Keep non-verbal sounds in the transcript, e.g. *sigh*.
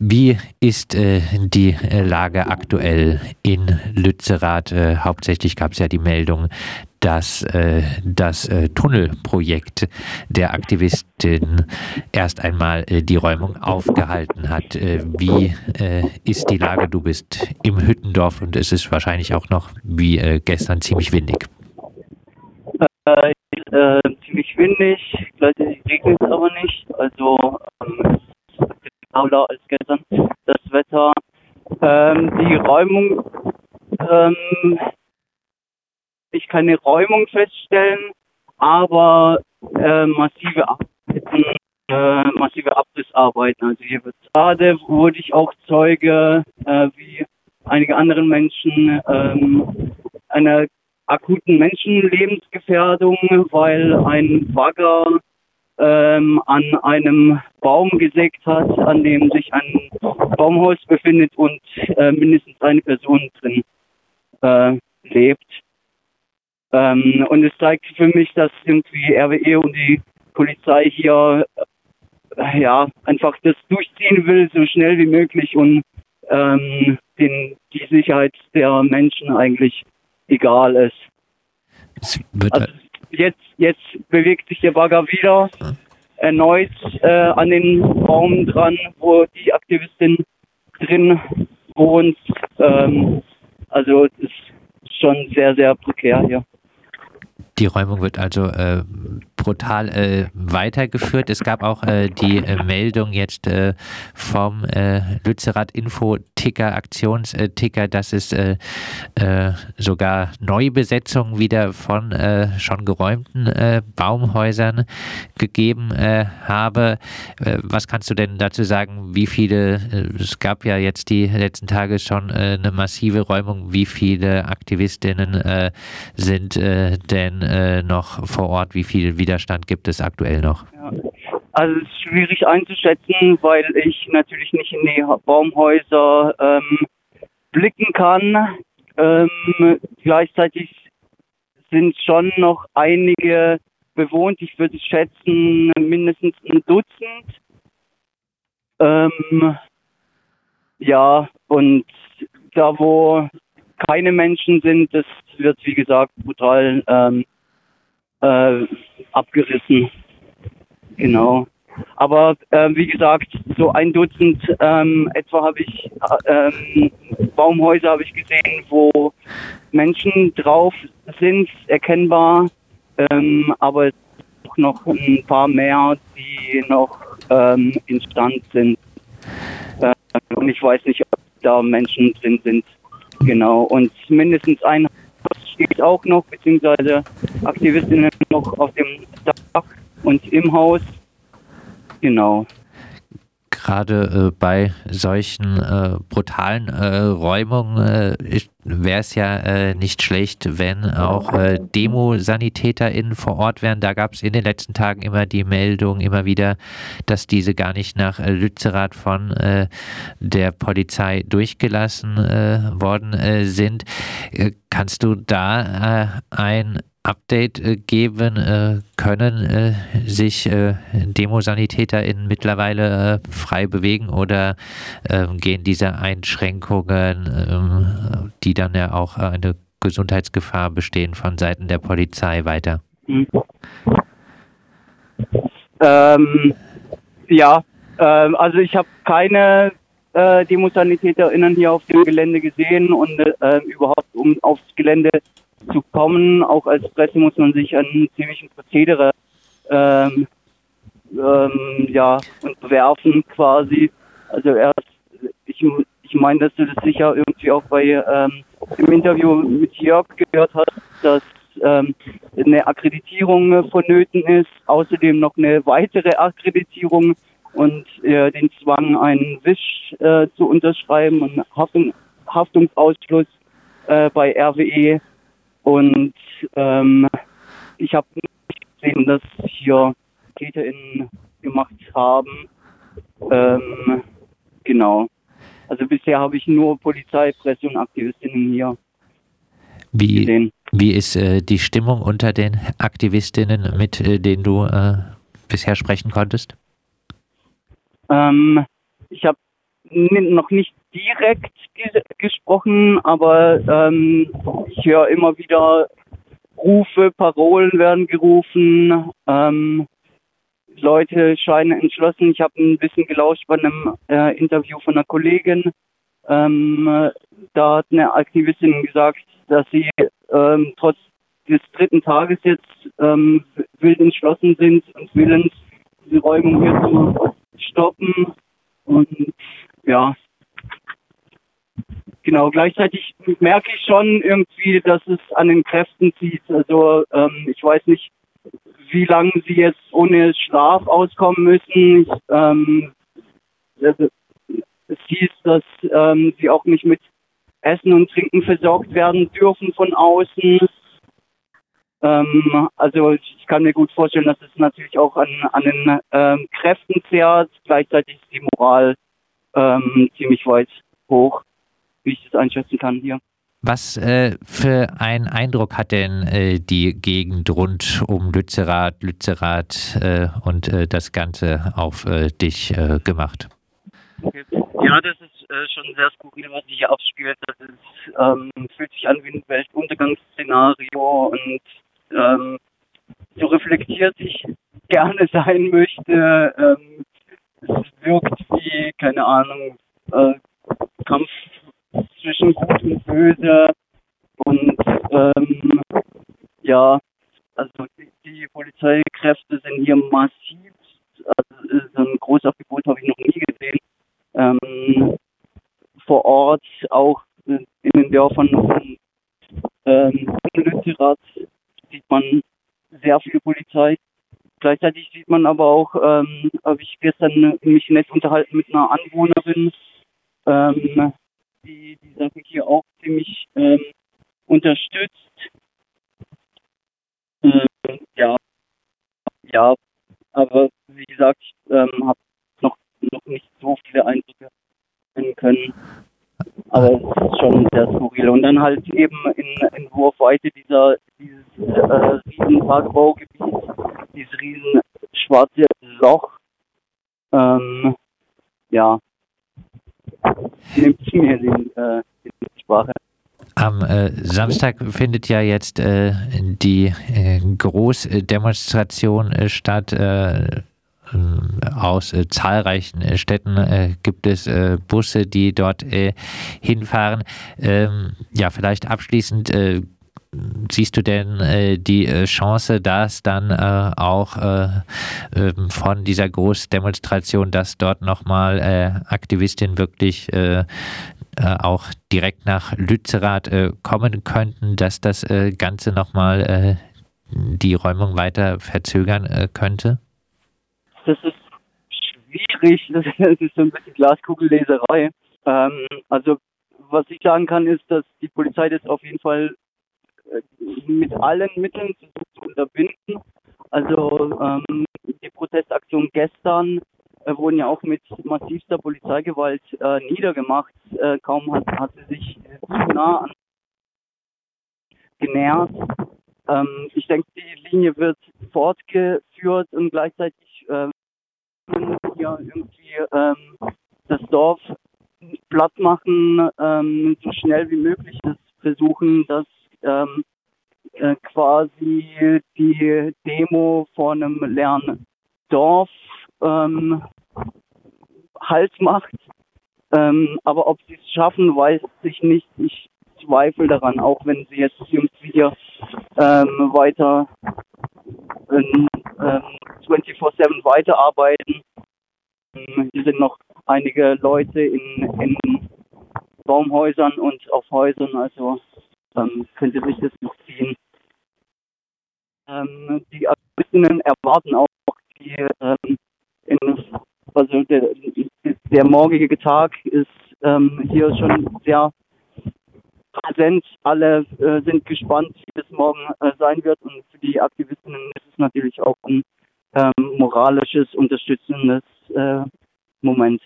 Wie ist äh, die äh, Lage aktuell in Lützerath? Äh, hauptsächlich gab es ja die Meldung, dass äh, das äh, Tunnelprojekt der Aktivistin erst einmal äh, die Räumung aufgehalten hat. wie ist die Lage? Du bist im Hüttendorf und es ist wahrscheinlich auch noch wie gestern ziemlich windig. ziemlich windig, gleichzeitig regnet es aber nicht. Also ähm, lauter als gestern. Ähm, die Räumung, ähm, ich kann eine Räumung feststellen, aber äh, massive äh, massive Abrissarbeiten. Also hier wird gerade wurde ich auch Zeuge, äh, wie einige andere Menschen, ähm, einer akuten Menschenlebensgefährdung, weil ein Bagger ähm, an einem Baum gesägt hat, an dem sich ein Baumhaus befindet und äh, mindestens eine Person drin äh, lebt. Ähm, und es zeigt für mich, dass irgendwie RWE und die Polizei hier äh, ja einfach das durchziehen will, so schnell wie möglich und ähm, den, die Sicherheit der Menschen eigentlich egal ist. Also, jetzt, jetzt bewegt sich der Bagger wieder erneut äh, an den Baum dran, wo die Aktivistin drin wohnt. Ähm, also es ist schon sehr, sehr prekär hier. Die Räumung wird also äh, brutal äh, weitergeführt. Es gab auch äh, die äh, Meldung jetzt äh, vom äh, Lützerath Info-Ticker, Aktionsticker, dass es sogar Neubesetzungen wieder von schon geräumten Baumhäusern gegeben habe. was kannst du denn dazu sagen? Wie viele, es gab ja jetzt die letzten Tage schon eine massive Räumung, wie viele Aktivistinnen sind denn noch vor Ort? Wie viel wieder Widerstand gibt es aktuell noch? Ja. Also es ist schwierig einzuschätzen, weil ich natürlich nicht in die Baumhäuser ähm, blicken kann. Ähm, gleichzeitig sind schon noch einige bewohnt. Ich würde schätzen mindestens ein Dutzend. Ähm, ja, und da wo keine Menschen sind, das wird wie gesagt brutal ähm, äh, abgerissen. Genau. Aber äh, wie gesagt, so ein Dutzend ähm, etwa habe ich äh, ähm, Baumhäuser habe ich gesehen, wo Menschen drauf sind, erkennbar, ähm, aber auch noch ein paar mehr, die noch ähm, instand sind. Äh, und ich weiß nicht, ob da Menschen drin sind. Genau. Und mindestens ein steht auch noch, beziehungsweise Aktivistinnen noch auf dem Dach und im Haus. Genau gerade äh, bei solchen äh, brutalen äh, Räumungen äh, wäre es ja äh, nicht schlecht, wenn auch äh, Demosanitäterinnen vor Ort wären. Da gab es in den letzten Tagen immer die Meldung, immer wieder, dass diese gar nicht nach Lützerath von der Polizei durchgelassen worden sind. kannst du da ein Update äh, geben äh, können, äh, sich DemosanitäterInnen mittlerweile frei bewegen oder ähm, gehen diese Einschränkungen, ähm, die dann ja auch eine Gesundheitsgefahr bestehen, von Seiten der Polizei weiter? Ähm, ja, ähm, also ich habe keine äh, DemosanitäterInnen hier auf dem Gelände gesehen und äh, überhaupt um aufs Gelände zu kommen. Auch als Presse muss man sich an ziemlichen Prozedere ähm, ähm, ja, unterwerfen quasi. Also erst, ich, ich meine, dass du das sicher irgendwie auch bei ähm, im Interview mit Jörg gehört hast, dass ähm, eine Akkreditierung vonnöten ist, außerdem noch eine weitere Akkreditierung und äh, den Zwang, einen Wisch äh, zu unterschreiben und Haftung, Haftungsausschluss äh, bei RWE und ähm, ich habe nicht gesehen, dass hier TäterInnen gemacht haben. Ähm, genau. Also bisher habe ich nur Polizei, Presse und Aktivistinnen hier wie, gesehen. Wie ist äh, die Stimmung unter den Aktivistinnen, mit äh, denen du äh, bisher sprechen konntest? Ähm, ich habe noch nicht direkt ges gesprochen, aber ähm, ich höre immer wieder Rufe, Parolen werden gerufen. Ähm, Leute scheinen entschlossen. Ich habe ein bisschen gelauscht bei einem äh, Interview von einer Kollegin. Ähm, da hat eine Aktivistin gesagt, dass sie ähm, trotz des dritten Tages jetzt ähm, wild entschlossen sind und willens, diese Räumung hier zu stoppen. Und ja, genau, gleichzeitig merke ich schon irgendwie, dass es an den Kräften zieht. Also ähm, ich weiß nicht, wie lange sie jetzt ohne Schlaf auskommen müssen. Ich, ähm, es hieß, dass ähm, sie auch nicht mit Essen und Trinken versorgt werden dürfen von außen. Ähm, also ich kann mir gut vorstellen, dass es natürlich auch an, an den ähm, Kräften zehrt. Gleichzeitig ist die Moral ähm, ziemlich weit hoch, wie ich das einschätzen kann hier. Was äh, für einen Eindruck hat denn äh, die Gegend rund um Lützerath, Lützerath äh, und äh, das Ganze auf äh, dich äh, gemacht? Ja, das ist schon sehr skurril, was sich hier abspielt. Das ist, ähm, fühlt sich an wie ein Weltuntergangsszenario und ähm, so reflektiert ich *laughs* gerne sein möchte. Ähm, es wirkt wie, keine Ahnung, Kampf zwischen Gut und Böse. Und ähm, ja, also die, die, Polizeikräfte sind hier massiv. Also so ein Großaufgebot habe ich noch nie gesehen. Ähm, vor Ort, auch in den Dörfern von ähm, Lützerath, sieht man sehr viel Polizei. Gleichzeitig sieht man aber auch, ähm, habe ich gestern mich nett unterhalten mit einer Anwohnerin, ähm, die die Sache hier auch ziemlich ähm, unterstützt. Ähm, ja, ja, aber wie gesagt, ich ähm, habe noch, noch nicht so viele Eindrücke finden können. Aber es ist schon sehr skurril. Und dann halt eben in, in Wurfweite dieser, dieses äh, riesen Tagebaugebiet, dieses riesen schwarze Loch. Ähm, ja, nimmt mir den, äh, die Sprache. Am äh, Samstag findet ja jetzt äh, die äh, Großdemonstration äh, statt. Äh, äh, aus zahlreichen Städten gibt es Busse, die dort hinfahren. Ähm, ja, vielleicht abschließend siehst du denn äh, die äh, Chance, dass dann äh, auch äh, ähm, von dieser Großdemonstration, dass dort nochmal äh, Aktivistinnen wirklich auch direkt nach Lützerath kommen könnten, dass das Ganze nochmal die Räumung weiter verzögern könnte? Das ist schwierig, *laughs* das ist so ein bisschen Glaskugelleserei. Ähm, also was ich sagen kann, ist, dass die Polizei das auf jeden Fall mit allen Mitteln zu unterbinden. Also ähm, die Protestaktion gestern äh, wurden ja auch mit massivster Polizeigewalt äh, niedergemacht. Äh, kaum hat, hat sie sich zu nah an genährt. Ähm, ich denke, die Linie wird fortgeführt und gleichzeitig äh, hier irgendwie ähm, das Dorf platt machen, ähm, so schnell wie möglich das versuchen, das ähm, äh, quasi die Demo vor einem leeren Dorf ähm, Halt macht. Ähm, aber ob sie es schaffen, weiß ich nicht. Ich zweifle daran, auch wenn sie jetzt irgendwie hier ähm, weiter ähm, 24-7 weiterarbeiten. Ähm, hier sind noch einige Leute in, in Baumhäusern und auf Häusern, also ähm, könnte sich das noch ziehen. Ähm, die Aktivistinnen erwarten auch die, ähm, in, also der, der morgige Tag ist ähm, hier schon sehr präsent. Alle äh, sind gespannt, wie es morgen äh, sein wird. Und für die Aktivistinnen ist es natürlich auch ein ähm, moralisches, unterstützendes äh, Moment.